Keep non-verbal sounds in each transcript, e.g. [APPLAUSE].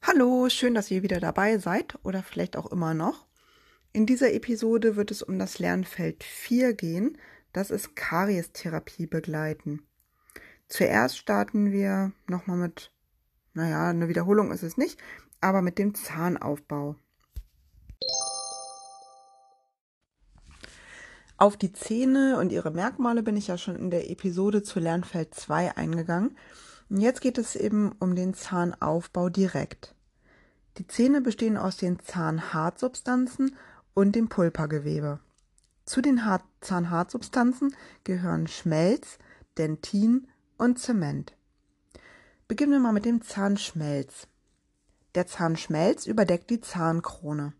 Hallo, schön, dass ihr wieder dabei seid oder vielleicht auch immer noch. In dieser Episode wird es um das Lernfeld 4 gehen. Das ist Kariestherapie begleiten. Zuerst starten wir nochmal mit, naja, eine Wiederholung ist es nicht, aber mit dem Zahnaufbau. Auf die Zähne und ihre Merkmale bin ich ja schon in der Episode zu Lernfeld 2 eingegangen. Und jetzt geht es eben um den Zahnaufbau direkt. Die Zähne bestehen aus den Zahnhartsubstanzen und dem Pulpergewebe. Zu den Hart Zahnhartsubstanzen gehören Schmelz, Dentin und Zement. Beginnen wir mal mit dem Zahnschmelz. Der Zahnschmelz überdeckt die Zahnkrone.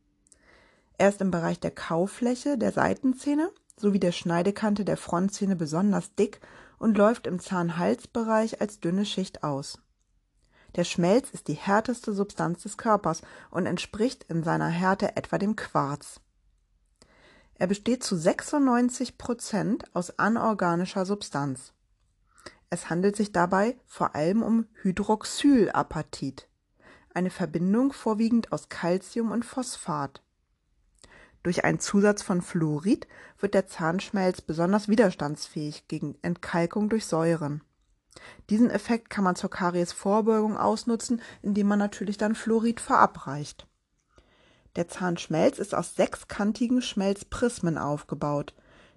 Er ist im Bereich der Kaufläche der Seitenzähne sowie der Schneidekante der Frontzähne besonders dick und läuft im Zahnhalsbereich als dünne Schicht aus. Der Schmelz ist die härteste Substanz des Körpers und entspricht in seiner Härte etwa dem Quarz. Er besteht zu 96 Prozent aus anorganischer Substanz. Es handelt sich dabei vor allem um Hydroxylapatit, eine Verbindung vorwiegend aus Calcium und Phosphat. Durch einen Zusatz von Fluorid wird der Zahnschmelz besonders widerstandsfähig gegen Entkalkung durch Säuren. Diesen Effekt kann man zur Kariesvorbeugung ausnutzen, indem man natürlich dann Fluorid verabreicht. Der Zahnschmelz ist aus sechskantigen Schmelzprismen aufgebaut,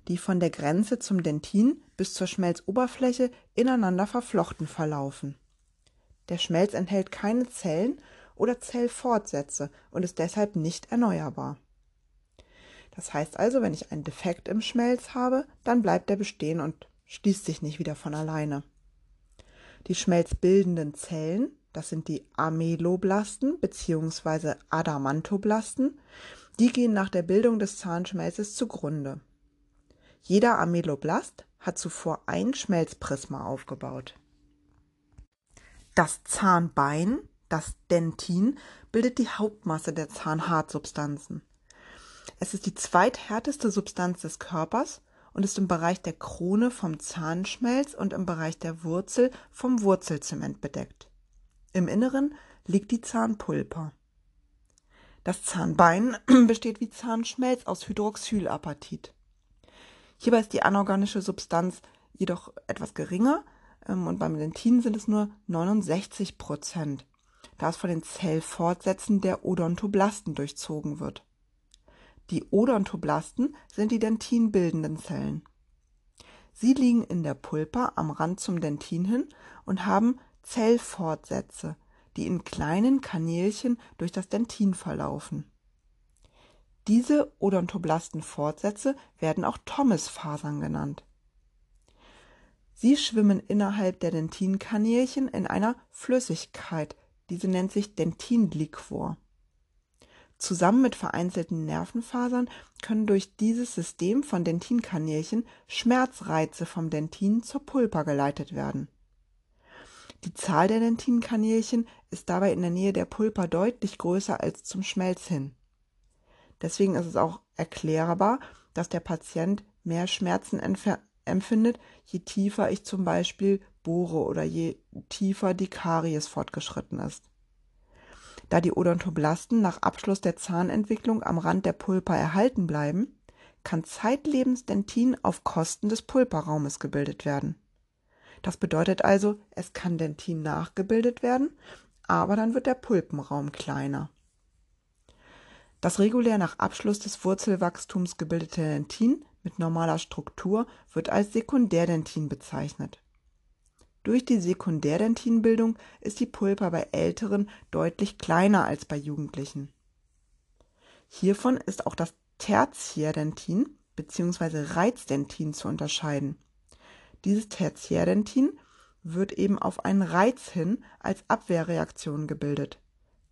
die von der Grenze zum Dentin bis zur Schmelzoberfläche ineinander verflochten verlaufen. Der Schmelz enthält keine Zellen oder Zellfortsätze und ist deshalb nicht erneuerbar. Das heißt also, wenn ich einen Defekt im Schmelz habe, dann bleibt er bestehen und schließt sich nicht wieder von alleine. Die schmelzbildenden Zellen, das sind die Ameloblasten bzw. Adamantoblasten, die gehen nach der Bildung des Zahnschmelzes zugrunde. Jeder Ameloblast hat zuvor ein Schmelzprisma aufgebaut. Das Zahnbein, das Dentin, bildet die Hauptmasse der Zahnhartsubstanzen. Es ist die zweithärteste Substanz des Körpers und ist im Bereich der Krone vom Zahnschmelz und im Bereich der Wurzel vom Wurzelzement bedeckt. Im Inneren liegt die Zahnpulpa. Das Zahnbein [CLEARS THROAT] besteht wie Zahnschmelz aus Hydroxylapatit. Hierbei ist die anorganische Substanz jedoch etwas geringer ähm, und beim Dentin sind es nur 69 Prozent, da es von den Zellfortsätzen der Odontoblasten durchzogen wird. Die Odontoblasten sind die dentinbildenden Zellen. Sie liegen in der Pulpa am Rand zum Dentin hin und haben Zellfortsätze, die in kleinen Kanälchen durch das Dentin verlaufen. Diese Odontoblastenfortsätze werden auch Thomas-Fasern genannt. Sie schwimmen innerhalb der Dentinkanälchen in einer Flüssigkeit, diese nennt sich Dentinliquor. Zusammen mit vereinzelten Nervenfasern können durch dieses System von Dentinkanälchen Schmerzreize vom Dentin zur Pulpa geleitet werden. Die Zahl der Dentinkanälchen ist dabei in der Nähe der Pulpa deutlich größer als zum Schmelz hin. Deswegen ist es auch erklärbar, dass der Patient mehr Schmerzen empfindet, je tiefer ich zum Beispiel bohre oder je tiefer die Karies fortgeschritten ist. Da die Odontoblasten nach Abschluss der Zahnentwicklung am Rand der Pulpa erhalten bleiben, kann zeitlebens Dentin auf Kosten des Pulparaumes gebildet werden. Das bedeutet also, es kann Dentin nachgebildet werden, aber dann wird der Pulpenraum kleiner. Das regulär nach Abschluss des Wurzelwachstums gebildete Dentin mit normaler Struktur wird als Sekundärdentin bezeichnet. Durch die Sekundärdentinbildung ist die Pulpa bei Älteren deutlich kleiner als bei Jugendlichen. Hiervon ist auch das Tertiärdentin bzw. Reizdentin zu unterscheiden. Dieses Tertiärdentin wird eben auf einen Reiz hin als Abwehrreaktion gebildet.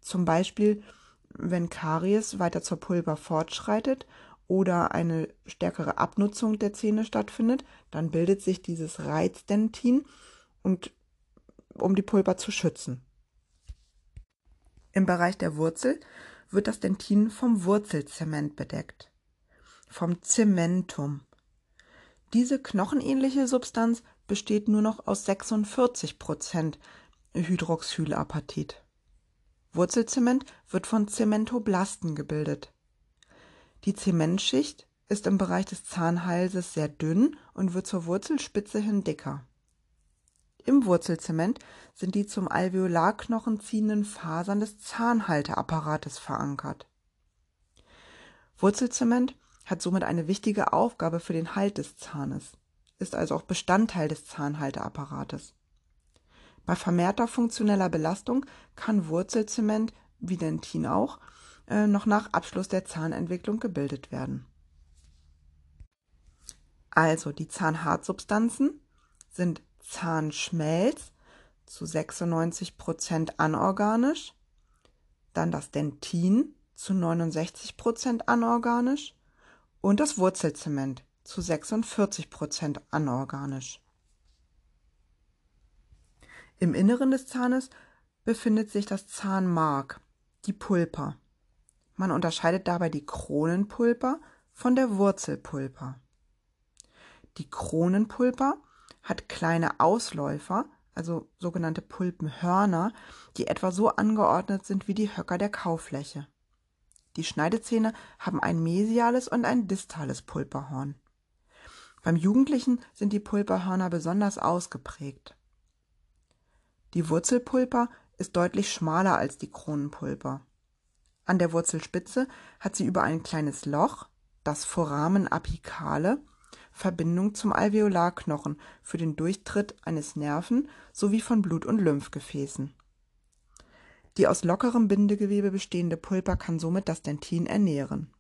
Zum Beispiel, wenn Karies weiter zur Pulpa fortschreitet oder eine stärkere Abnutzung der Zähne stattfindet, dann bildet sich dieses Reizdentin und um die Pulpa zu schützen. Im Bereich der Wurzel wird das Dentin vom Wurzelzement bedeckt, vom Zementum. Diese knochenähnliche Substanz besteht nur noch aus 46 Prozent Hydroxylapatit. Wurzelzement wird von Zementoblasten gebildet. Die Zementschicht ist im Bereich des Zahnhalses sehr dünn und wird zur Wurzelspitze hin dicker. Im Wurzelzement sind die zum Alveolarknochen ziehenden Fasern des Zahnhalteapparates verankert. Wurzelzement hat somit eine wichtige Aufgabe für den Halt des Zahnes, ist also auch Bestandteil des Zahnhalteapparates. Bei vermehrter funktioneller Belastung kann Wurzelzement, wie Dentin auch, äh, noch nach Abschluss der Zahnentwicklung gebildet werden. Also die Zahnhartsubstanzen sind Zahnschmelz zu 96 Prozent anorganisch, dann das Dentin zu 69 Prozent anorganisch und das Wurzelzement zu 46 Prozent anorganisch. Im Inneren des Zahnes befindet sich das Zahnmark, die Pulpa. Man unterscheidet dabei die Kronenpulpa von der Wurzelpulpa. Die Kronenpulpa hat kleine Ausläufer, also sogenannte Pulpenhörner, die etwa so angeordnet sind wie die Höcker der Kaufläche. Die Schneidezähne haben ein mesiales und ein distales Pulperhorn. Beim Jugendlichen sind die Pulperhörner besonders ausgeprägt. Die Wurzelpulpa ist deutlich schmaler als die Kronenpulpa. An der Wurzelspitze hat sie über ein kleines Loch, das Foramen apicale, Verbindung zum Alveolarknochen für den Durchtritt eines Nerven sowie von Blut- und Lymphgefäßen. Die aus lockerem Bindegewebe bestehende Pulpa kann somit das Dentin ernähren.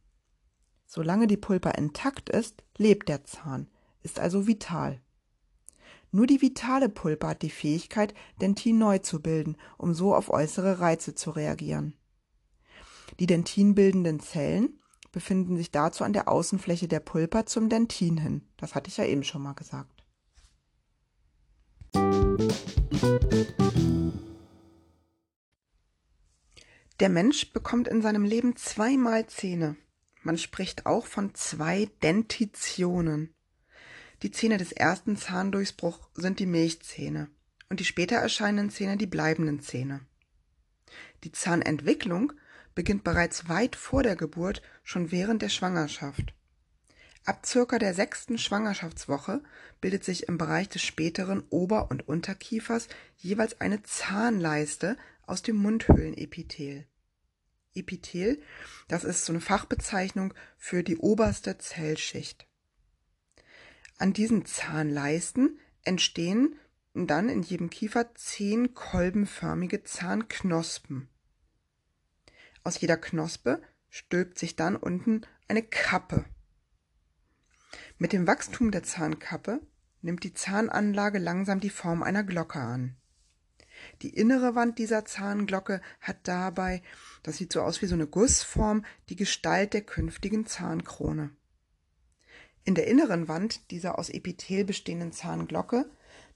Solange die Pulpa intakt ist, lebt der Zahn, ist also vital. Nur die vitale Pulpa hat die Fähigkeit, Dentin neu zu bilden, um so auf äußere Reize zu reagieren. Die Dentin bildenden Zellen befinden sich dazu an der Außenfläche der Pulpa zum Dentin hin. Das hatte ich ja eben schon mal gesagt. Der Mensch bekommt in seinem Leben zweimal Zähne. Man spricht auch von zwei Dentitionen. Die Zähne des ersten Zahndurchbruchs sind die Milchzähne und die später erscheinenden Zähne die bleibenden Zähne. Die Zahnentwicklung beginnt bereits weit vor der Geburt, schon während der Schwangerschaft. Ab circa der sechsten Schwangerschaftswoche bildet sich im Bereich des späteren Ober- und Unterkiefers jeweils eine Zahnleiste aus dem Mundhöhlenepithel. Epithel, das ist so eine Fachbezeichnung für die oberste Zellschicht. An diesen Zahnleisten entstehen dann in jedem Kiefer zehn kolbenförmige Zahnknospen. Aus jeder Knospe stülpt sich dann unten eine Kappe. Mit dem Wachstum der Zahnkappe nimmt die Zahnanlage langsam die Form einer Glocke an. Die innere Wand dieser Zahnglocke hat dabei, das sieht so aus wie so eine Gussform, die Gestalt der künftigen Zahnkrone. In der inneren Wand dieser aus Epithel bestehenden Zahnglocke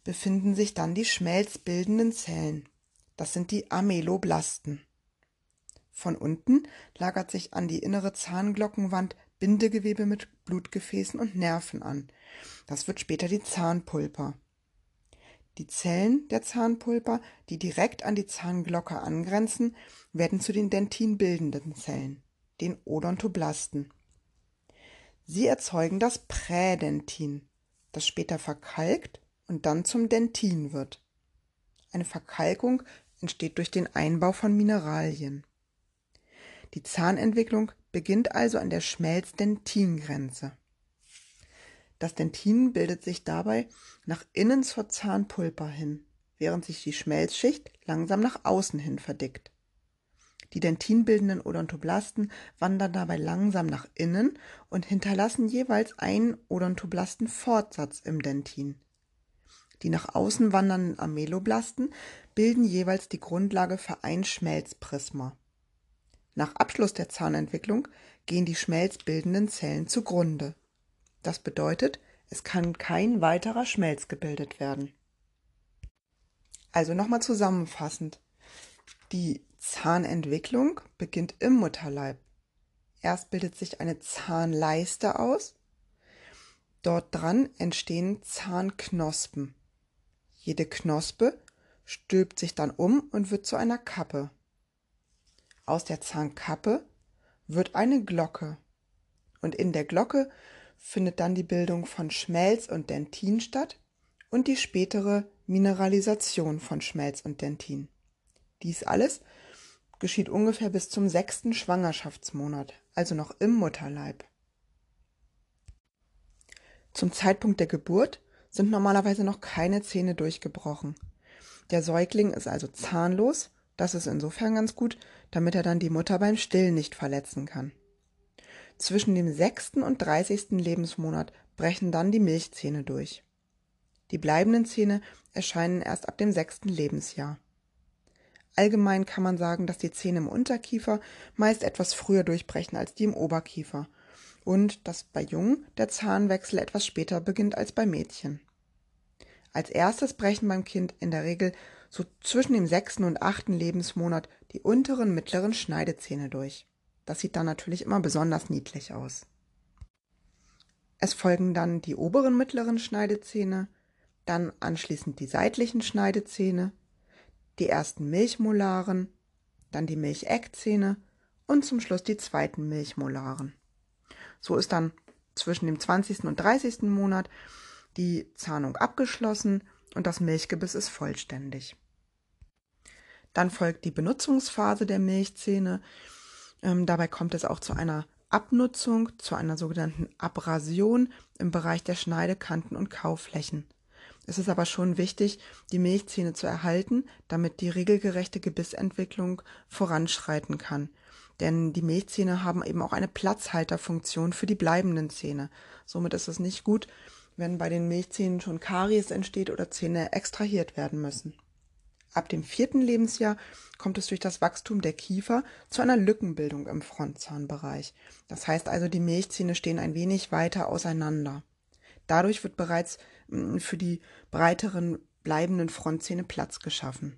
befinden sich dann die schmelzbildenden Zellen. Das sind die Ameloblasten. Von unten lagert sich an die innere Zahnglockenwand Bindegewebe mit Blutgefäßen und Nerven an. Das wird später die Zahnpulpa. Die Zellen der Zahnpulpa, die direkt an die Zahnglocke angrenzen, werden zu den dentinbildenden Zellen, den Odontoblasten. Sie erzeugen das Prädentin, das später verkalkt und dann zum Dentin wird. Eine Verkalkung entsteht durch den Einbau von Mineralien. Die Zahnentwicklung beginnt also an der Schmelz-Dentin-Grenze. Das Dentin bildet sich dabei nach innen zur Zahnpulpa hin, während sich die Schmelzschicht langsam nach außen hin verdickt. Die dentinbildenden Odontoblasten wandern dabei langsam nach innen und hinterlassen jeweils einen Odontoblastenfortsatz im Dentin. Die nach außen wandernden Ameloblasten bilden jeweils die Grundlage für ein Schmelzprisma. Nach Abschluss der Zahnentwicklung gehen die schmelzbildenden Zellen zugrunde. Das bedeutet, es kann kein weiterer Schmelz gebildet werden. Also nochmal zusammenfassend. Die Zahnentwicklung beginnt im Mutterleib. Erst bildet sich eine Zahnleiste aus. Dort dran entstehen Zahnknospen. Jede Knospe stülpt sich dann um und wird zu einer Kappe. Aus der Zahnkappe wird eine Glocke. Und in der Glocke findet dann die Bildung von Schmelz und Dentin statt und die spätere Mineralisation von Schmelz und Dentin. Dies alles geschieht ungefähr bis zum sechsten Schwangerschaftsmonat, also noch im Mutterleib. Zum Zeitpunkt der Geburt sind normalerweise noch keine Zähne durchgebrochen. Der Säugling ist also zahnlos, das ist insofern ganz gut, damit er dann die Mutter beim Stillen nicht verletzen kann. Zwischen dem sechsten und dreißigsten Lebensmonat brechen dann die Milchzähne durch. Die bleibenden Zähne erscheinen erst ab dem sechsten Lebensjahr. Allgemein kann man sagen, dass die Zähne im Unterkiefer meist etwas früher durchbrechen als die im Oberkiefer und dass bei Jungen der Zahnwechsel etwas später beginnt als bei Mädchen. Als erstes brechen beim Kind in der Regel so zwischen dem sechsten und achten Lebensmonat die unteren mittleren Schneidezähne durch. Das sieht dann natürlich immer besonders niedlich aus. Es folgen dann die oberen mittleren Schneidezähne, dann anschließend die seitlichen Schneidezähne, die ersten Milchmolaren, dann die Milcheckzähne und zum Schluss die zweiten Milchmolaren. So ist dann zwischen dem 20. und 30. Monat die Zahnung abgeschlossen und das Milchgebiss ist vollständig. Dann folgt die Benutzungsphase der Milchzähne. Ähm, dabei kommt es auch zu einer Abnutzung, zu einer sogenannten Abrasion im Bereich der Schneidekanten und Kauflächen. Es ist aber schon wichtig, die Milchzähne zu erhalten, damit die regelgerechte Gebissentwicklung voranschreiten kann. Denn die Milchzähne haben eben auch eine Platzhalterfunktion für die bleibenden Zähne. Somit ist es nicht gut, wenn bei den Milchzähnen schon Karies entsteht oder Zähne extrahiert werden müssen. Ab dem vierten Lebensjahr kommt es durch das Wachstum der Kiefer zu einer Lückenbildung im Frontzahnbereich. Das heißt also, die Milchzähne stehen ein wenig weiter auseinander. Dadurch wird bereits mm, für die breiteren bleibenden Frontzähne Platz geschaffen.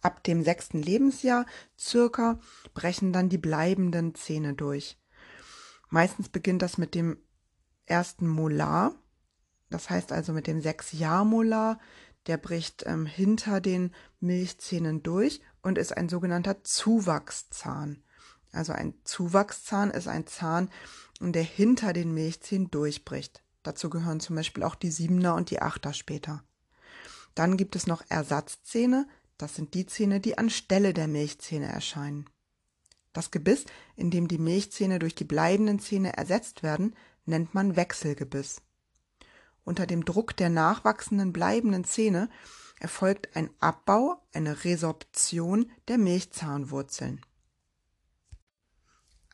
Ab dem sechsten Lebensjahr circa brechen dann die bleibenden Zähne durch. Meistens beginnt das mit dem ersten Molar, das heißt also mit dem Sechsjahrmolar, der bricht ähm, hinter den Milchzähnen durch und ist ein sogenannter Zuwachszahn. Also ein Zuwachszahn ist ein Zahn, der hinter den Milchzähnen durchbricht. Dazu gehören zum Beispiel auch die Siebener und die Achter später. Dann gibt es noch Ersatzzähne, das sind die Zähne, die anstelle der Milchzähne erscheinen. Das Gebiss, in dem die Milchzähne durch die bleibenden Zähne ersetzt werden, nennt man Wechselgebiss. Unter dem Druck der nachwachsenden bleibenden Zähne erfolgt ein Abbau, eine Resorption der Milchzahnwurzeln.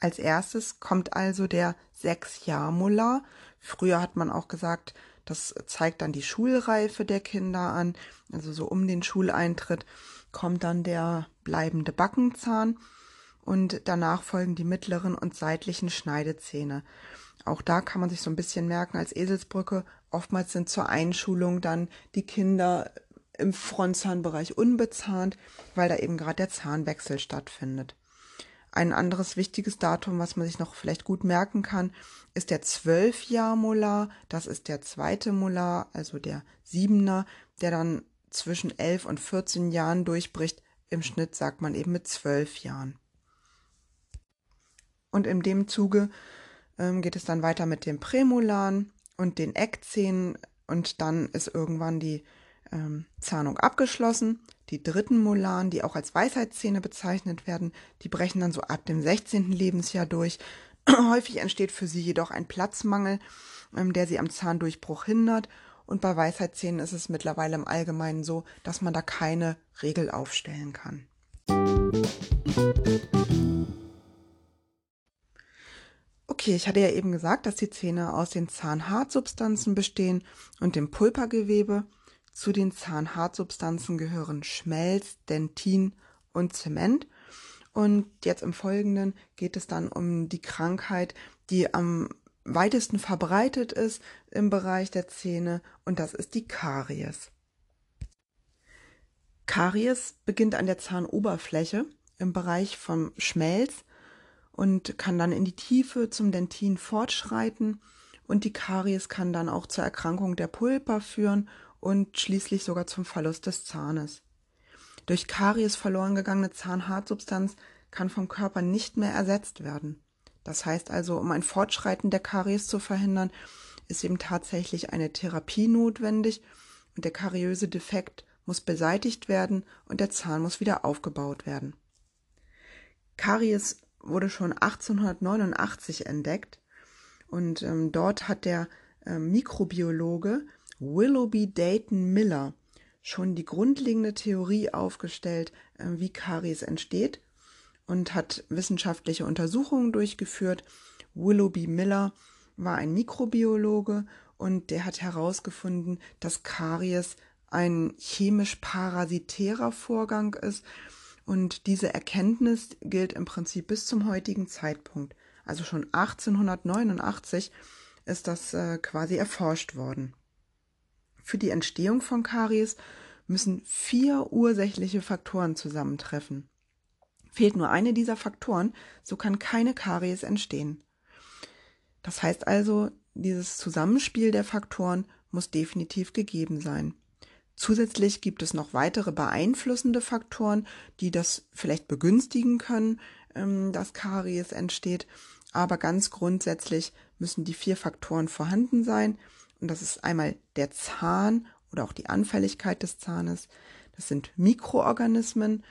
Als erstes kommt also der Sechsjahrmolar. Früher hat man auch gesagt, das zeigt dann die Schulreife der Kinder an. Also so um den Schuleintritt kommt dann der bleibende Backenzahn und danach folgen die mittleren und seitlichen Schneidezähne. Auch da kann man sich so ein bisschen merken als Eselsbrücke. Oftmals sind zur Einschulung dann die Kinder im Frontzahnbereich unbezahnt, weil da eben gerade der Zahnwechsel stattfindet. Ein anderes wichtiges Datum, was man sich noch vielleicht gut merken kann, ist der Zwölfjahr-Molar. Das ist der zweite Molar, also der Siebener, der dann zwischen elf und 14 Jahren durchbricht. Im Schnitt sagt man eben mit zwölf Jahren. Und in dem Zuge ähm, geht es dann weiter mit dem Prämolaren und den Eckzähnen und dann ist irgendwann die ähm, Zahnung abgeschlossen. Die dritten Molaren, die auch als Weisheitszähne bezeichnet werden, die brechen dann so ab dem 16. Lebensjahr durch. [CLEARS THROAT] Häufig entsteht für sie jedoch ein Platzmangel, ähm, der sie am Zahndurchbruch hindert. Und bei Weisheitszähnen ist es mittlerweile im Allgemeinen so, dass man da keine Regel aufstellen kann. Okay, ich hatte ja eben gesagt, dass die Zähne aus den Zahnhartsubstanzen bestehen und dem Pulpergewebe. Zu den Zahnhartsubstanzen gehören Schmelz, Dentin und Zement. Und jetzt im Folgenden geht es dann um die Krankheit, die am weitesten verbreitet ist im Bereich der Zähne und das ist die Karies. Karies beginnt an der Zahnoberfläche im Bereich vom Schmelz und kann dann in die Tiefe zum Dentin fortschreiten und die Karies kann dann auch zur Erkrankung der Pulpa führen und schließlich sogar zum Verlust des Zahnes. Durch Karies verloren gegangene Zahnhartsubstanz kann vom Körper nicht mehr ersetzt werden. Das heißt also, um ein Fortschreiten der Karies zu verhindern, ist eben tatsächlich eine Therapie notwendig und der kariöse Defekt muss beseitigt werden und der Zahn muss wieder aufgebaut werden. Karies wurde schon 1889 entdeckt und ähm, dort hat der äh, Mikrobiologe Willoughby Dayton Miller schon die grundlegende Theorie aufgestellt, äh, wie Karies entsteht und hat wissenschaftliche Untersuchungen durchgeführt. Willoughby Miller war ein Mikrobiologe und der hat herausgefunden, dass Karies ein chemisch parasitärer Vorgang ist und diese Erkenntnis gilt im Prinzip bis zum heutigen Zeitpunkt. Also schon 1889 ist das äh, quasi erforscht worden. Für die Entstehung von Karies müssen vier ursächliche Faktoren zusammentreffen. Fehlt nur eine dieser Faktoren, so kann keine Karies entstehen. Das heißt also, dieses Zusammenspiel der Faktoren muss definitiv gegeben sein. Zusätzlich gibt es noch weitere beeinflussende Faktoren, die das vielleicht begünstigen können, ähm, dass Karies entsteht. Aber ganz grundsätzlich müssen die vier Faktoren vorhanden sein. Und das ist einmal der Zahn oder auch die Anfälligkeit des Zahnes. Das sind Mikroorganismen,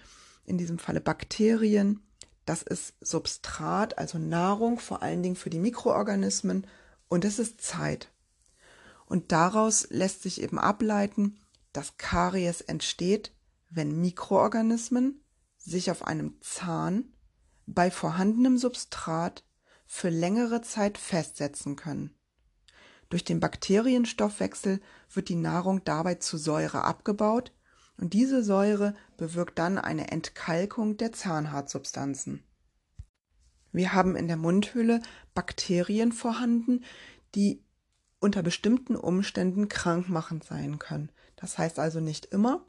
in diesem Falle Bakterien. Das ist Substrat, also Nahrung, vor allen Dingen für die Mikroorganismen. Und es ist Zeit. Und daraus lässt sich eben ableiten, dass Karies entsteht, wenn Mikroorganismen sich auf einem Zahn bei vorhandenem Substrat für längere Zeit festsetzen können. Durch den Bakterienstoffwechsel wird die Nahrung dabei zu Säure abgebaut und diese Säure bewirkt dann eine Entkalkung der Zahnhartsubstanzen. Wir haben in der Mundhöhle Bakterien vorhanden, die unter bestimmten Umständen krankmachend sein können. Das heißt also nicht immer,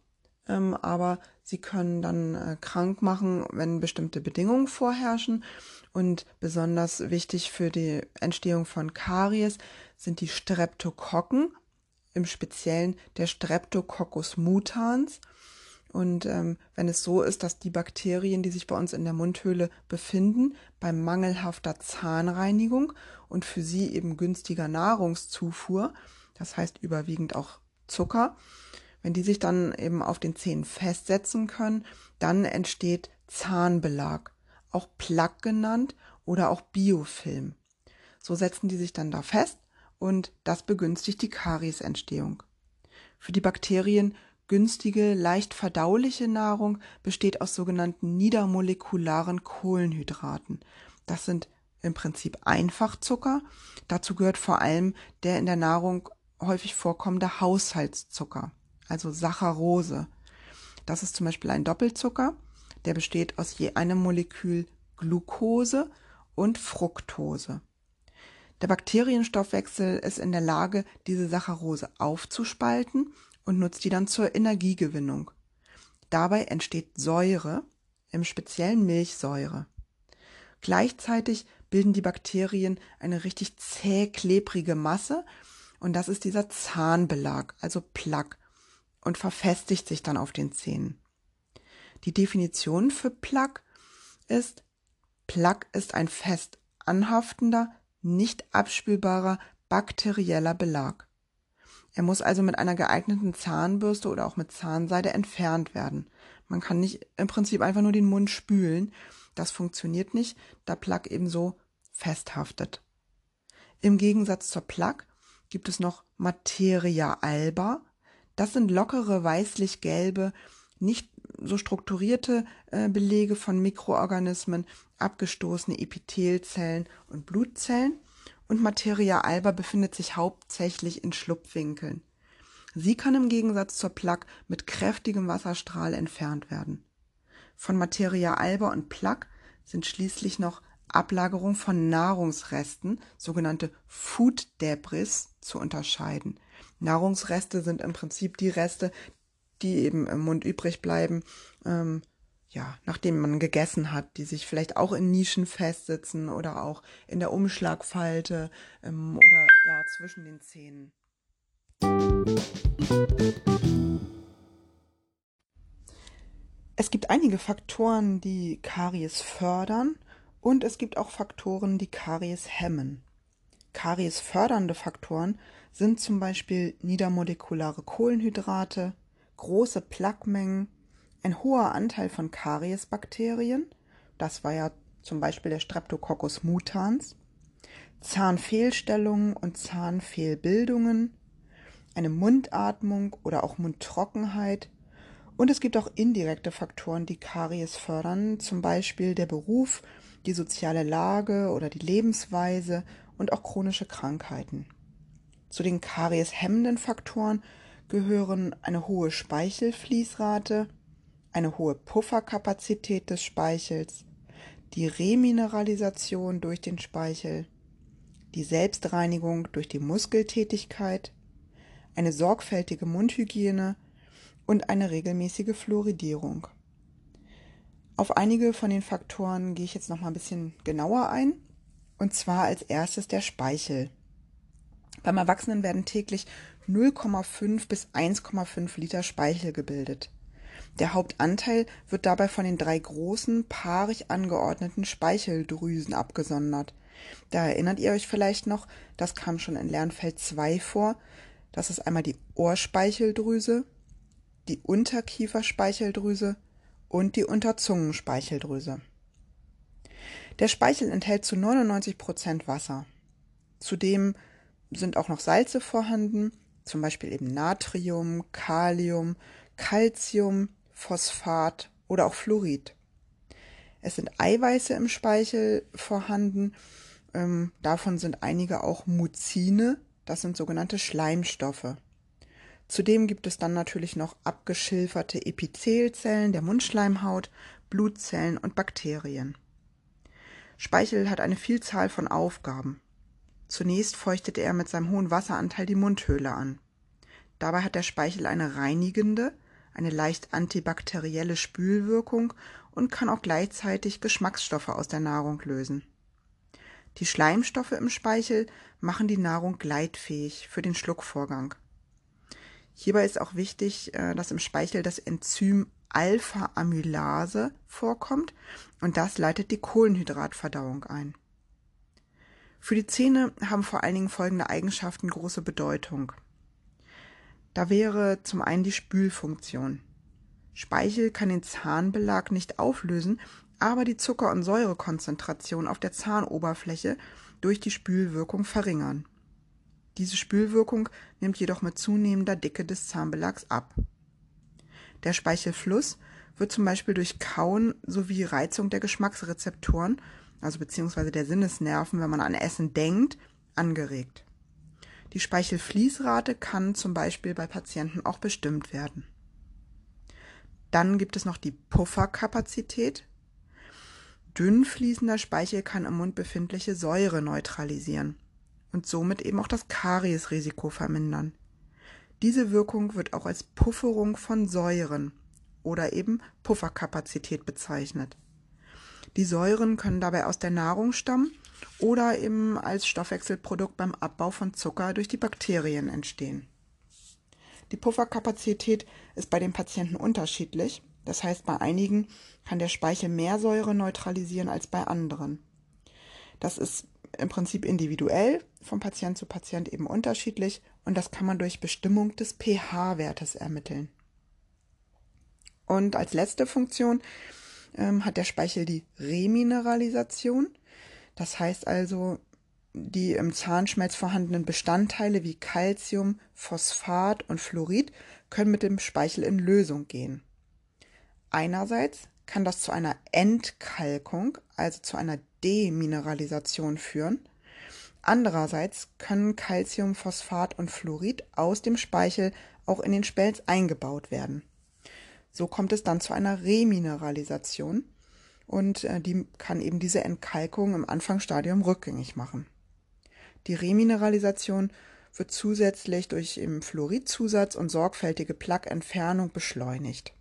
ähm, aber sie können dann äh, krank machen, wenn bestimmte Bedingungen vorherrschen. Und besonders wichtig für die Entstehung von Karies sind die Streptokokken, im Speziellen der Streptococcus mutans. Und ähm, wenn es so ist, dass die Bakterien, die sich bei uns in der Mundhöhle befinden, bei mangelhafter Zahnreinigung und für sie eben günstiger Nahrungszufuhr, das heißt überwiegend auch Zucker, wenn die sich dann eben auf den Zähnen festsetzen können, dann entsteht Zahnbelag, auch Plaque genannt oder auch Biofilm. So setzen die sich dann da fest und das begünstigt die Kariesentstehung. Für die Bakterien günstige, leicht verdauliche Nahrung besteht aus sogenannten niedermolekularen Kohlenhydraten. Das sind im Prinzip Einfachzucker. Dazu gehört vor allem der in der Nahrung häufig vorkommende Haushaltszucker, also Saccharose. Das ist zum Beispiel ein Doppelzucker, der besteht aus je einem Molekül Glucose und Fructose. Der Bakterienstoffwechsel ist in der Lage, diese Saccharose aufzuspalten und nutzt die dann zur Energiegewinnung. Dabei entsteht Säure, im speziellen Milchsäure. Gleichzeitig bilden die Bakterien eine richtig zäh klebrige Masse und das ist dieser Zahnbelag, also Plaque, und verfestigt sich dann auf den Zähnen. Die Definition für Plaque ist, Plaque ist ein fest anhaftender, nicht abspülbarer bakterieller Belag. Er muss also mit einer geeigneten Zahnbürste oder auch mit Zahnseide entfernt werden. Man kann nicht im Prinzip einfach nur den Mund spülen. Das funktioniert nicht, da Plaque ebenso festhaftet. Im Gegensatz zur Plaque gibt es noch Materia alba. Das sind lockere, weißlich-gelbe, nicht so strukturierte äh, Belege von Mikroorganismen, abgestoßene Epithelzellen und Blutzellen und Materia alba befindet sich hauptsächlich in Schlupfwinkeln. Sie kann im Gegensatz zur Plaque mit kräftigem Wasserstrahl entfernt werden. Von Materia alba und Plaque sind schließlich noch Ablagerung von Nahrungsresten, sogenannte Food Debris, zu unterscheiden. Nahrungsreste sind im Prinzip die Reste, die eben im Mund übrig bleiben, ähm, ja, nachdem man gegessen hat, die sich vielleicht auch in Nischen festsitzen oder auch in der Umschlagfalte ähm, oder ja zwischen den Zähnen. Es gibt einige Faktoren, die Karies fördern und es gibt auch Faktoren, die Karies hemmen. Karies fördernde Faktoren sind zum Beispiel niedermolekulare Kohlenhydrate, große Plaquemengen, ein hoher Anteil von Kariesbakterien, das war ja zum Beispiel der Streptococcus mutans, Zahnfehlstellungen und Zahnfehlbildungen, eine Mundatmung oder auch Mundtrockenheit, und es gibt auch indirekte Faktoren, die Karies fördern, zum Beispiel der Beruf, die soziale Lage oder die Lebensweise und auch chronische Krankheiten. Zu den Karies hemmenden Faktoren gehören eine hohe Speichelfließrate, eine hohe Pufferkapazität des Speichels, die Remineralisation durch den Speichel, die Selbstreinigung durch die Muskeltätigkeit, eine sorgfältige Mundhygiene und eine regelmäßige Fluoridierung. Auf einige von den Faktoren gehe ich jetzt noch mal ein bisschen genauer ein. Und zwar als erstes der Speichel. Beim Erwachsenen werden täglich 0,5 bis 1,5 Liter Speichel gebildet. Der Hauptanteil wird dabei von den drei großen, paarig angeordneten Speicheldrüsen abgesondert. Da erinnert ihr euch vielleicht noch, das kam schon in Lernfeld 2 vor. Das ist einmal die Ohrspeicheldrüse, die Unterkieferspeicheldrüse und die Unterzungenspeicheldrüse. Der Speichel enthält zu 99 Prozent Wasser. Zudem sind auch noch Salze vorhanden, zum Beispiel eben Natrium, Kalium, Calcium, Phosphat oder auch Fluorid. Es sind Eiweiße im Speichel vorhanden. Ähm, davon sind einige auch Muzine, das sind sogenannte Schleimstoffe. Zudem gibt es dann natürlich noch abgeschilferte Epithelzellen der Mundschleimhaut, Blutzellen und Bakterien. Speichel hat eine Vielzahl von Aufgaben. Zunächst feuchtet er mit seinem hohen Wasseranteil die Mundhöhle an. Dabei hat der Speichel eine reinigende, eine leicht antibakterielle Spülwirkung und kann auch gleichzeitig Geschmacksstoffe aus der Nahrung lösen. Die Schleimstoffe im Speichel machen die Nahrung gleitfähig für den Schluckvorgang. Hierbei ist auch wichtig, äh, dass im Speichel das Enzym Alpha-Amylase vorkommt und das leitet die Kohlenhydratverdauung ein. Für die Zähne haben vor allen Dingen folgende Eigenschaften große Bedeutung. Da wäre zum einen die Spülfunktion. Speichel kann den Zahnbelag nicht auflösen, aber die Zucker- und Säurekonzentration auf der Zahnoberfläche durch die Spülwirkung verringern. Diese Spülwirkung nimmt jedoch mit zunehmender Dicke des Zahnbelags ab. Der Speichelfluss wird zum Beispiel durch Kauen sowie Reizung der Geschmacksrezeptoren, also beziehungsweise der Sinnesnerven, wenn man an Essen denkt, angeregt. Die Speichelfließrate kann zum Beispiel bei Patienten auch bestimmt werden. Dann gibt es noch die Pufferkapazität. Dünn fließender Speichel kann im Mund befindliche Säure neutralisieren und somit eben auch das Kariesrisiko vermindern. Diese Wirkung wird auch als Pufferung von Säuren oder eben Pufferkapazität bezeichnet. Die Säuren können dabei aus der Nahrung stammen oder eben als Stoffwechselprodukt beim Abbau von Zucker durch die Bakterien entstehen. Die Pufferkapazität ist bei den Patienten unterschiedlich. Das heißt, bei einigen kann der Speichel mehr Säure neutralisieren als bei anderen. Das ist im Prinzip individuell, von Patient zu Patient eben unterschiedlich und das kann man durch Bestimmung des pH-Wertes ermitteln. Und als letzte Funktion ähm, hat der Speichel die Remineralisation. Das heißt also, die im Zahnschmelz vorhandenen Bestandteile wie Calcium, Phosphat und Fluorid können mit dem Speichel in Lösung gehen. Einerseits kann das zu einer Entkalkung, also zu einer Demineralisation führen. Andererseits können Calcium, Phosphat und Fluorid aus dem Speichel auch in den Spelz eingebaut werden. So kommt es dann zu einer Remineralisation und äh, die kann eben diese Entkalkung im Anfangsstadium rückgängig machen. Die Remineralisation wird zusätzlich durch eben Fluoridzusatz und sorgfältige Plaqueentfernung beschleunigt.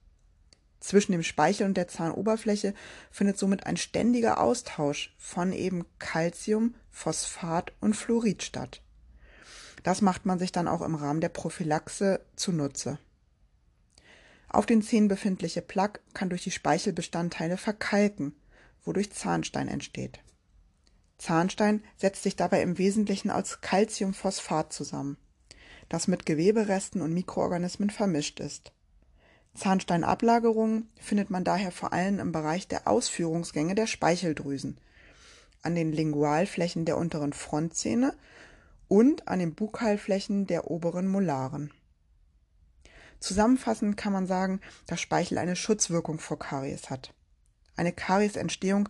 Zwischen dem Speichel und der Zahnoberfläche findet somit ein ständiger Austausch von eben Calcium, Phosphat und Fluorid statt. Das macht man sich dann auch im Rahmen der Prophylaxe zunutze. Auf den Zähnen befindliche Plaque kann durch die Speichelbestandteile verkalken, wodurch Zahnstein entsteht. Zahnstein setzt sich dabei im Wesentlichen aus Calciumphosphat zusammen, das mit Geweberesten und Mikroorganismen vermischt ist. Zahnsteinablagerungen findet man daher vor allem im Bereich der Ausführungsgänge der Speicheldrüsen, an den Lingualflächen der unteren Frontzähne und an den Buckalflächen der oberen Molaren. Zusammenfassend kann man sagen, dass Speichel eine Schutzwirkung vor Karies hat. Eine Kariesentstehung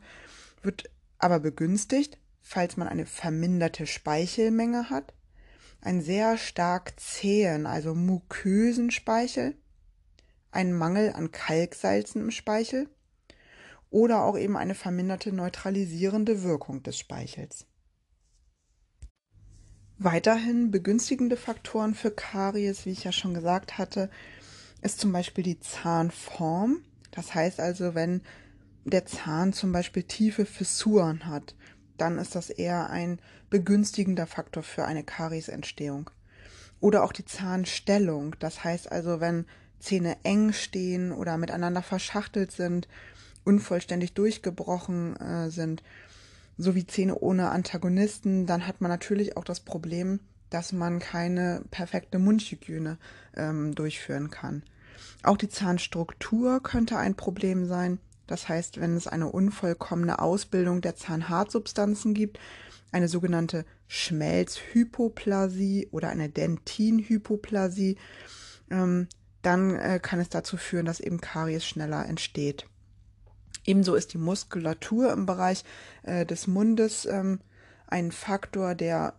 wird aber begünstigt, falls man eine verminderte Speichelmenge hat, einen sehr stark zähen, also mukösen Speichel, einen Mangel an Kalksalzen im Speichel oder auch eben eine verminderte neutralisierende Wirkung des Speichels. Weiterhin begünstigende Faktoren für Karies, wie ich ja schon gesagt hatte, ist zum Beispiel die Zahnform. Das heißt also, wenn der Zahn zum Beispiel tiefe Fissuren hat, dann ist das eher ein begünstigender Faktor für eine Kariesentstehung. Oder auch die Zahnstellung. Das heißt also, wenn Zähne eng stehen oder miteinander verschachtelt sind, unvollständig durchgebrochen äh, sind, sowie Zähne ohne Antagonisten, dann hat man natürlich auch das Problem, dass man keine perfekte Mundhygiene ähm, durchführen kann. Auch die Zahnstruktur könnte ein Problem sein. Das heißt, wenn es eine unvollkommene Ausbildung der Zahnhartsubstanzen gibt, eine sogenannte Schmelzhypoplasie oder eine Dentinhypoplasie, ähm, dann äh, kann es dazu führen, dass eben Karies schneller entsteht. Ebenso ist die Muskulatur im Bereich äh, des Mundes ähm, ein Faktor, der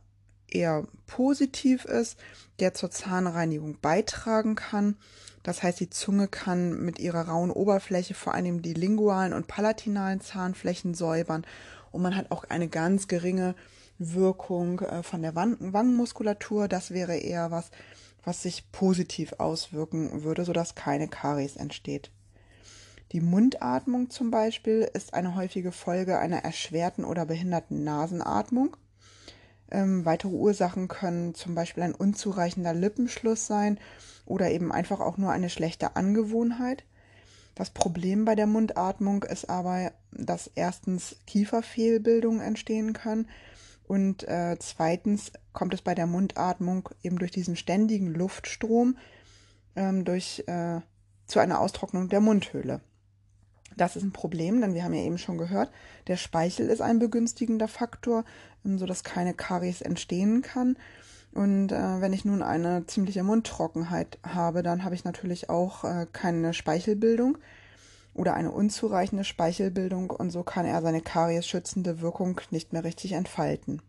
eher positiv ist, der zur Zahnreinigung beitragen kann. Das heißt, die Zunge kann mit ihrer rauen Oberfläche vor allem die lingualen und palatinalen Zahnflächen säubern und man hat auch eine ganz geringe Wirkung äh, von der Wangenmuskulatur. Das wäre eher was, was sich positiv auswirken würde, sodass keine Karies entsteht. Die Mundatmung zum Beispiel ist eine häufige Folge einer erschwerten oder behinderten Nasenatmung. Ähm, weitere Ursachen können zum Beispiel ein unzureichender Lippenschluss sein oder eben einfach auch nur eine schlechte Angewohnheit. Das Problem bei der Mundatmung ist aber, dass erstens Kieferfehlbildungen entstehen können und äh, zweitens kommt es bei der Mundatmung eben durch diesen ständigen Luftstrom ähm, durch, äh, zu einer Austrocknung der Mundhöhle. Das ist ein Problem, denn wir haben ja eben schon gehört, der Speichel ist ein begünstigender Faktor, ähm, sodass keine Karies entstehen kann. Und äh, wenn ich nun eine ziemliche Mundtrockenheit habe, dann habe ich natürlich auch äh, keine Speichelbildung oder eine unzureichende Speichelbildung und so kann er seine Karies schützende Wirkung nicht mehr richtig entfalten.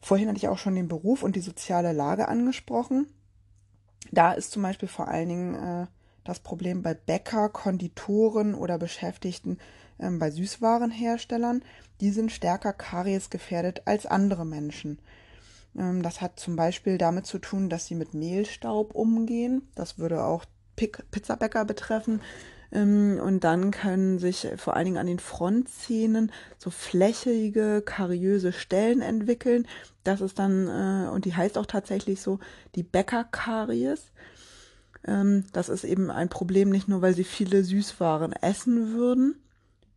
Vorhin hatte ich auch schon den Beruf und die soziale Lage angesprochen. Da ist zum Beispiel vor allen Dingen äh, das Problem bei Bäcker, Konditoren oder Beschäftigten ähm, bei Süßwarenherstellern. Die sind stärker kariesgefährdet als andere Menschen. Ähm, das hat zum Beispiel damit zu tun, dass sie mit Mehlstaub umgehen. Das würde auch Pizzabäcker betreffen. Ähm, und dann können sich vor allen Dingen an den Frontzähnen so flächige, kariöse Stellen entwickeln. Das ist dann, äh, und die heißt auch tatsächlich so, die Bäckerkaries. Ähm, das ist eben ein Problem, nicht nur, weil sie viele Süßwaren essen würden,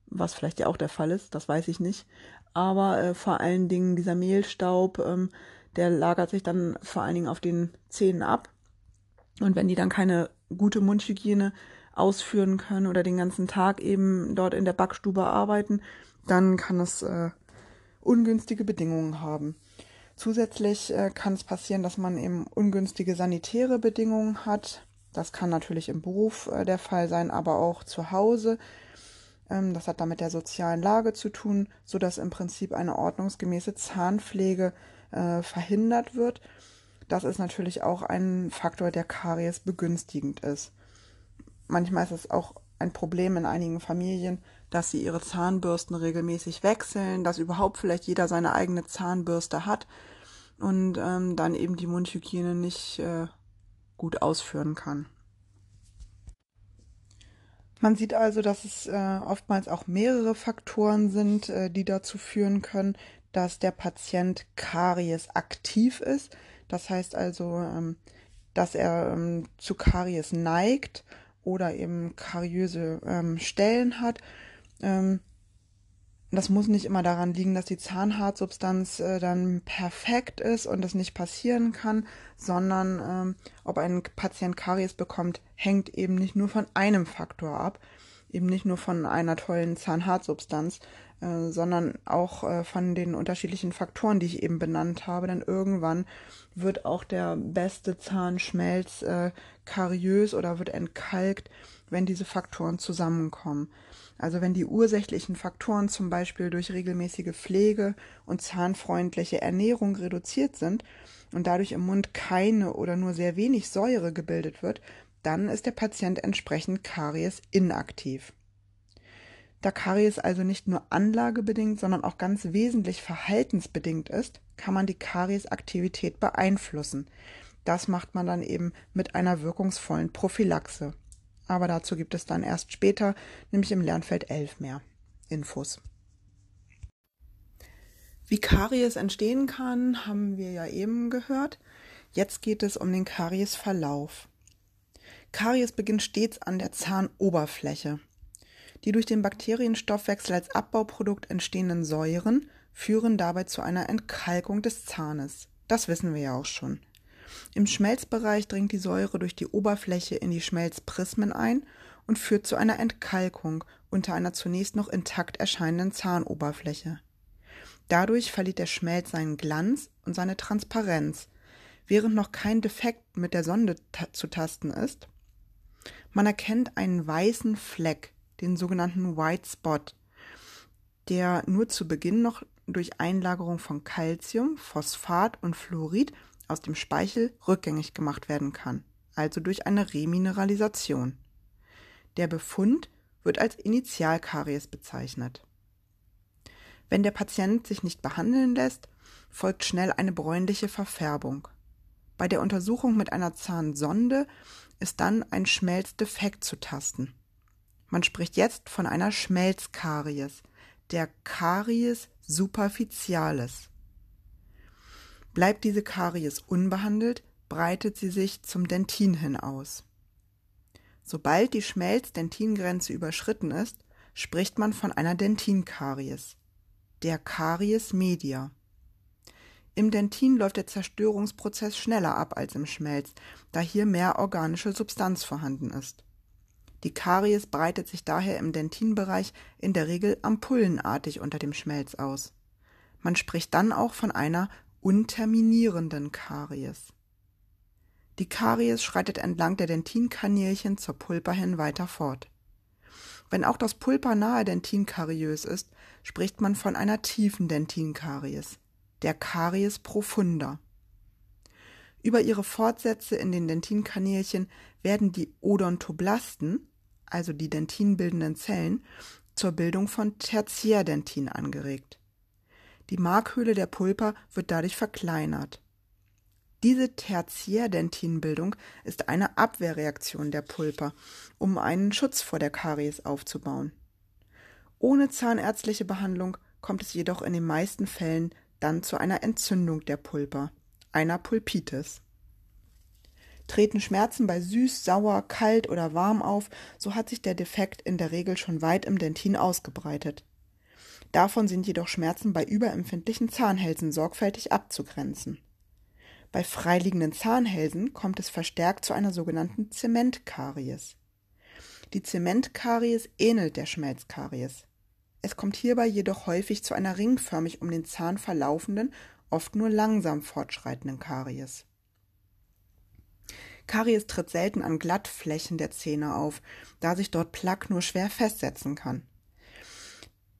was vielleicht ja auch der Fall ist, das weiß ich nicht, aber äh, vor allen Dingen dieser Mehlstaub, ähm, der lagert sich dann vor allen Dingen auf den Zähnen ab. Und wenn die dann keine gute Mundhygiene ausführen können oder den ganzen Tag eben dort in der Backstube arbeiten, dann kann es äh, ungünstige Bedingungen haben. Zusätzlich äh, kann es passieren, dass man eben ungünstige sanitäre Bedingungen hat. Das kann natürlich im Beruf äh, der Fall sein, aber auch zu Hause. Ähm, das hat damit der sozialen Lage zu tun, sodass im Prinzip eine ordnungsgemäße Zahnpflege äh, verhindert wird. Das ist natürlich auch ein Faktor, der Karies begünstigend ist. Manchmal ist es auch ein Problem in einigen Familien, dass sie ihre Zahnbürsten regelmäßig wechseln, dass überhaupt vielleicht jeder seine eigene Zahnbürste hat und ähm, dann eben die Mundhygiene nicht äh, gut ausführen kann. Man sieht also, dass es äh, oftmals auch mehrere Faktoren sind, äh, die dazu führen können, dass der Patient Karies aktiv ist. Das heißt also, ähm, dass er ähm, zu Karies neigt oder eben kariöse ähm, Stellen hat. Das muss nicht immer daran liegen, dass die Zahnhartsubstanz äh, dann perfekt ist und das nicht passieren kann, sondern ob ein Patient Karies bekommt, hängt eben nicht nur von einem Faktor ab, eben nicht nur von einer tollen Zahnhartsubstanz, äh, sondern auch äh, von den unterschiedlichen Faktoren, die ich eben benannt habe. Denn irgendwann wird auch der beste Zahnschmelz äh, kariös oder wird entkalkt, wenn diese Faktoren zusammenkommen. Also wenn die ursächlichen Faktoren zum Beispiel durch regelmäßige Pflege und zahnfreundliche Ernährung reduziert sind und dadurch im Mund keine oder nur sehr wenig Säure gebildet wird, dann ist der Patient entsprechend Karies inaktiv. Da Karies also nicht nur anlagebedingt, sondern auch ganz wesentlich verhaltensbedingt ist, kann man die Kariesaktivität beeinflussen. Das macht man dann eben mit einer wirkungsvollen Prophylaxe aber dazu gibt es dann erst später, nämlich im Lernfeld 11 mehr Infos. Wie Karies entstehen kann, haben wir ja eben gehört. Jetzt geht es um den Kariesverlauf. Karies beginnt stets an der Zahnoberfläche. Die durch den Bakterienstoffwechsel als Abbauprodukt entstehenden Säuren führen dabei zu einer Entkalkung des Zahnes. Das wissen wir ja auch schon. Im Schmelzbereich dringt die Säure durch die Oberfläche in die Schmelzprismen ein und führt zu einer Entkalkung unter einer zunächst noch intakt erscheinenden Zahnoberfläche. Dadurch verliert der Schmelz seinen Glanz und seine Transparenz, während noch kein Defekt mit der Sonde zu tasten ist. Man erkennt einen weißen Fleck, den sogenannten White Spot, der nur zu Beginn noch durch Einlagerung von Calcium, Phosphat und Fluorid aus dem Speichel rückgängig gemacht werden kann, also durch eine Remineralisation. Der Befund wird als Initialkaries bezeichnet. Wenn der Patient sich nicht behandeln lässt, folgt schnell eine bräunliche Verfärbung. Bei der Untersuchung mit einer Zahnsonde ist dann ein Schmelzdefekt zu tasten. Man spricht jetzt von einer Schmelzkaries, der Caries superficialis. Bleibt diese Karies unbehandelt, breitet sie sich zum Dentin hin aus. Sobald die Schmelz-Dentin-Grenze überschritten ist, spricht man von einer Dentinkaries, der Karies media. Im Dentin läuft der Zerstörungsprozess schneller ab als im Schmelz, da hier mehr organische Substanz vorhanden ist. Die Karies breitet sich daher im Dentinbereich in der Regel ampullenartig unter dem Schmelz aus. Man spricht dann auch von einer unterminierenden Karies. Die Karies schreitet entlang der Dentinkanälchen zur Pulpa hin weiter fort. Wenn auch das Pulpa nahe Dentin kariös ist, spricht man von einer tiefen Dentinkaries, der Karies profunda. Über ihre Fortsätze in den Dentinkanälchen werden die Odontoblasten, also die dentinbildenden Zellen, zur Bildung von Tertiärdentin angeregt. Die Markhöhle der Pulpa wird dadurch verkleinert. Diese Tertiärdentinbildung ist eine Abwehrreaktion der Pulpa, um einen Schutz vor der Karies aufzubauen. Ohne zahnärztliche Behandlung kommt es jedoch in den meisten Fällen dann zu einer Entzündung der Pulpa, einer Pulpitis. Treten Schmerzen bei süß, sauer, kalt oder warm auf, so hat sich der Defekt in der Regel schon weit im Dentin ausgebreitet. Davon sind jedoch Schmerzen bei überempfindlichen Zahnhälsen sorgfältig abzugrenzen. Bei freiliegenden Zahnhälsen kommt es verstärkt zu einer sogenannten Zementkaries. Die Zementkaries ähnelt der Schmelzkaries. Es kommt hierbei jedoch häufig zu einer ringförmig um den Zahn verlaufenden, oft nur langsam fortschreitenden Karies. Karies tritt selten an Glattflächen der Zähne auf, da sich dort Plaque nur schwer festsetzen kann.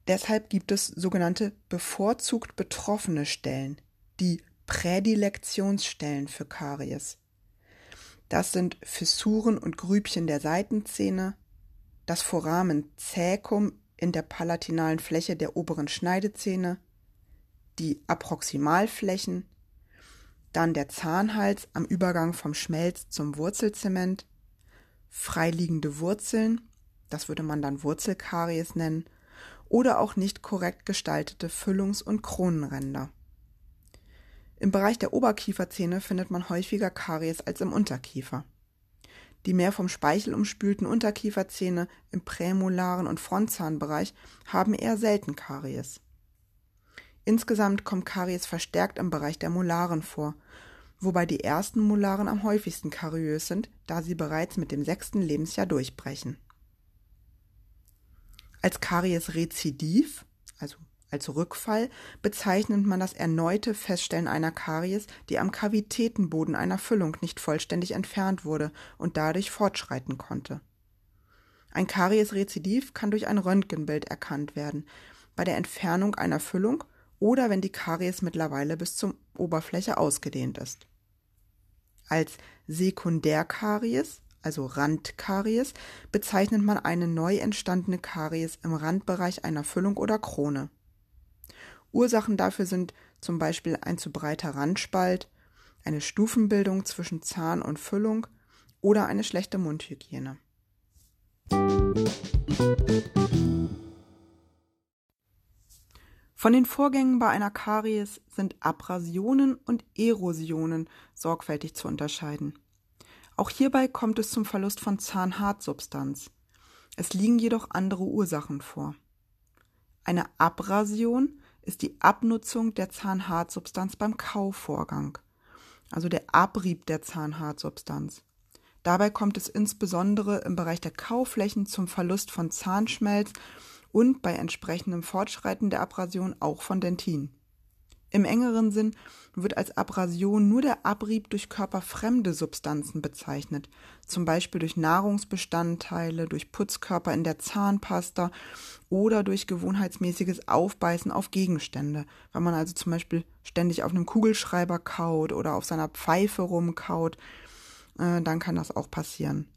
Deshalb gibt es sogenannte bevorzugt betroffene Stellen, die Prädilektionsstellen für Karies. Das sind Fissuren und Grübchen der Seitenzähne, das Foramen caecum in der palatinalen Fläche der oberen Schneidezähne, die Approximalflächen, dann der Zahnhals am Übergang vom Schmelz zum Wurzelzement, freiliegende Wurzeln, das würde man dann Wurzelkaries nennen, oder auch nicht korrekt gestaltete Füllungs- und Kronenränder. Im Bereich der Oberkieferzähne findet man häufiger Karies als im Unterkiefer. Die mehr vom Speichel umspülten Unterkieferzähne im prämolaren und Frontzahnbereich haben eher selten Karies. Insgesamt kommt Karies verstärkt im Bereich der Molaren vor, wobei die ersten Molaren am häufigsten kariös sind, da sie bereits mit dem sechsten Lebensjahr durchbrechen. Als Karies-Rezidiv, also als Rückfall, bezeichnet man das erneute Feststellen einer Karies, die am Kavitätenboden einer Füllung nicht vollständig entfernt wurde und dadurch fortschreiten konnte. Ein Karies-Rezidiv kann durch ein Röntgenbild erkannt werden, bei der Entfernung einer Füllung oder wenn die Karies mittlerweile bis zur Oberfläche ausgedehnt ist. Als Sekundärkaries also Randkaries, bezeichnet man eine neu entstandene Karies im Randbereich einer Füllung oder Krone. Ursachen dafür sind zum Beispiel ein zu breiter Randspalt, eine Stufenbildung zwischen Zahn und Füllung oder eine schlechte Mundhygiene. Von den Vorgängen bei einer Karies sind Abrasionen und Erosionen sorgfältig zu unterscheiden. Auch hierbei kommt es zum Verlust von Zahnhartsubstanz. Es liegen jedoch andere Ursachen vor. Eine Abrasion ist die Abnutzung der Zahnhartsubstanz beim Kauvorgang, also der Abrieb der Zahnhartsubstanz. Dabei kommt es insbesondere im Bereich der Kauflächen zum Verlust von Zahnschmelz und bei entsprechendem Fortschreiten der Abrasion auch von Dentin. Im engeren Sinn wird als Abrasion nur der Abrieb durch körperfremde Substanzen bezeichnet, zum Beispiel durch Nahrungsbestandteile, durch Putzkörper in der Zahnpasta oder durch gewohnheitsmäßiges Aufbeißen auf Gegenstände. Wenn man also zum Beispiel ständig auf einem Kugelschreiber kaut oder auf seiner Pfeife rumkaut, äh, dann kann das auch passieren.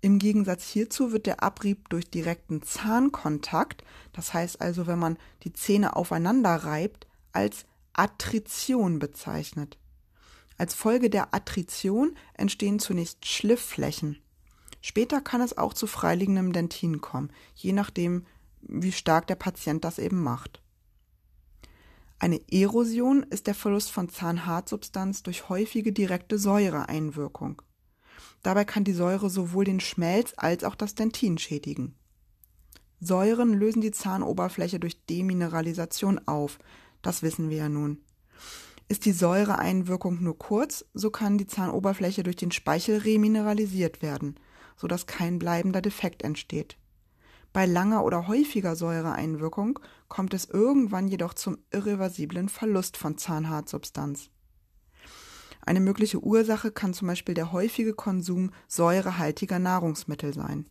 Im Gegensatz hierzu wird der Abrieb durch direkten Zahnkontakt, das heißt also, wenn man die Zähne aufeinander reibt, als Attrition bezeichnet. Als Folge der Attrition entstehen zunächst Schliffflächen. Später kann es auch zu freiliegendem Dentin kommen, je nachdem, wie stark der Patient das eben macht. Eine Erosion ist der Verlust von Zahnhartsubstanz durch häufige direkte Säureeinwirkung. Dabei kann die Säure sowohl den Schmelz als auch das Dentin schädigen. Säuren lösen die Zahnoberfläche durch Demineralisation auf, das wissen wir ja nun. Ist die Säureeinwirkung nur kurz, so kann die Zahnoberfläche durch den Speichel remineralisiert werden, sodass kein bleibender Defekt entsteht. Bei langer oder häufiger Säureeinwirkung kommt es irgendwann jedoch zum irreversiblen Verlust von Zahnhartsubstanz. Eine mögliche Ursache kann zum Beispiel der häufige Konsum säurehaltiger Nahrungsmittel sein.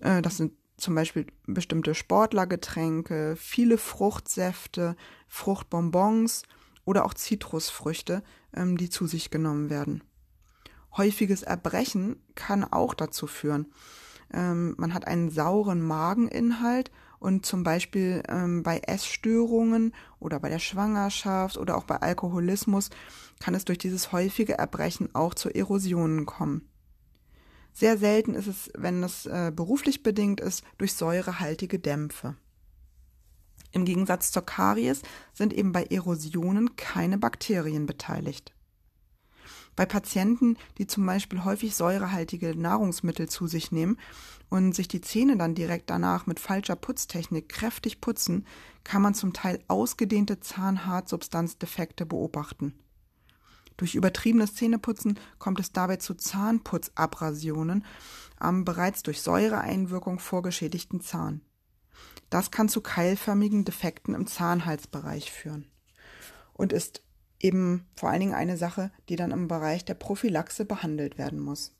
Äh, das sind zum Beispiel bestimmte Sportlergetränke, viele Fruchtsäfte, Fruchtbonbons oder auch Zitrusfrüchte, ähm, die zu sich genommen werden. Häufiges Erbrechen kann auch dazu führen. Ähm, man hat einen sauren Mageninhalt und zum Beispiel ähm, bei Essstörungen oder bei der Schwangerschaft oder auch bei Alkoholismus kann es durch dieses häufige Erbrechen auch zu Erosionen kommen. Sehr selten ist es, wenn es äh, beruflich bedingt ist, durch säurehaltige Dämpfe. Im Gegensatz zur Karies sind eben bei Erosionen keine Bakterien beteiligt. Bei Patienten, die zum Beispiel häufig säurehaltige Nahrungsmittel zu sich nehmen und sich die Zähne dann direkt danach mit falscher Putztechnik kräftig putzen, kann man zum Teil ausgedehnte Zahnhartsubstanzdefekte beobachten. Durch übertriebenes Zähneputzen kommt es dabei zu Zahnputzabrasionen am bereits durch Säureeinwirkung vorgeschädigten Zahn. Das kann zu keilförmigen Defekten im Zahnhalsbereich führen und ist eben vor allen Dingen eine Sache, die dann im Bereich der Prophylaxe behandelt werden muss.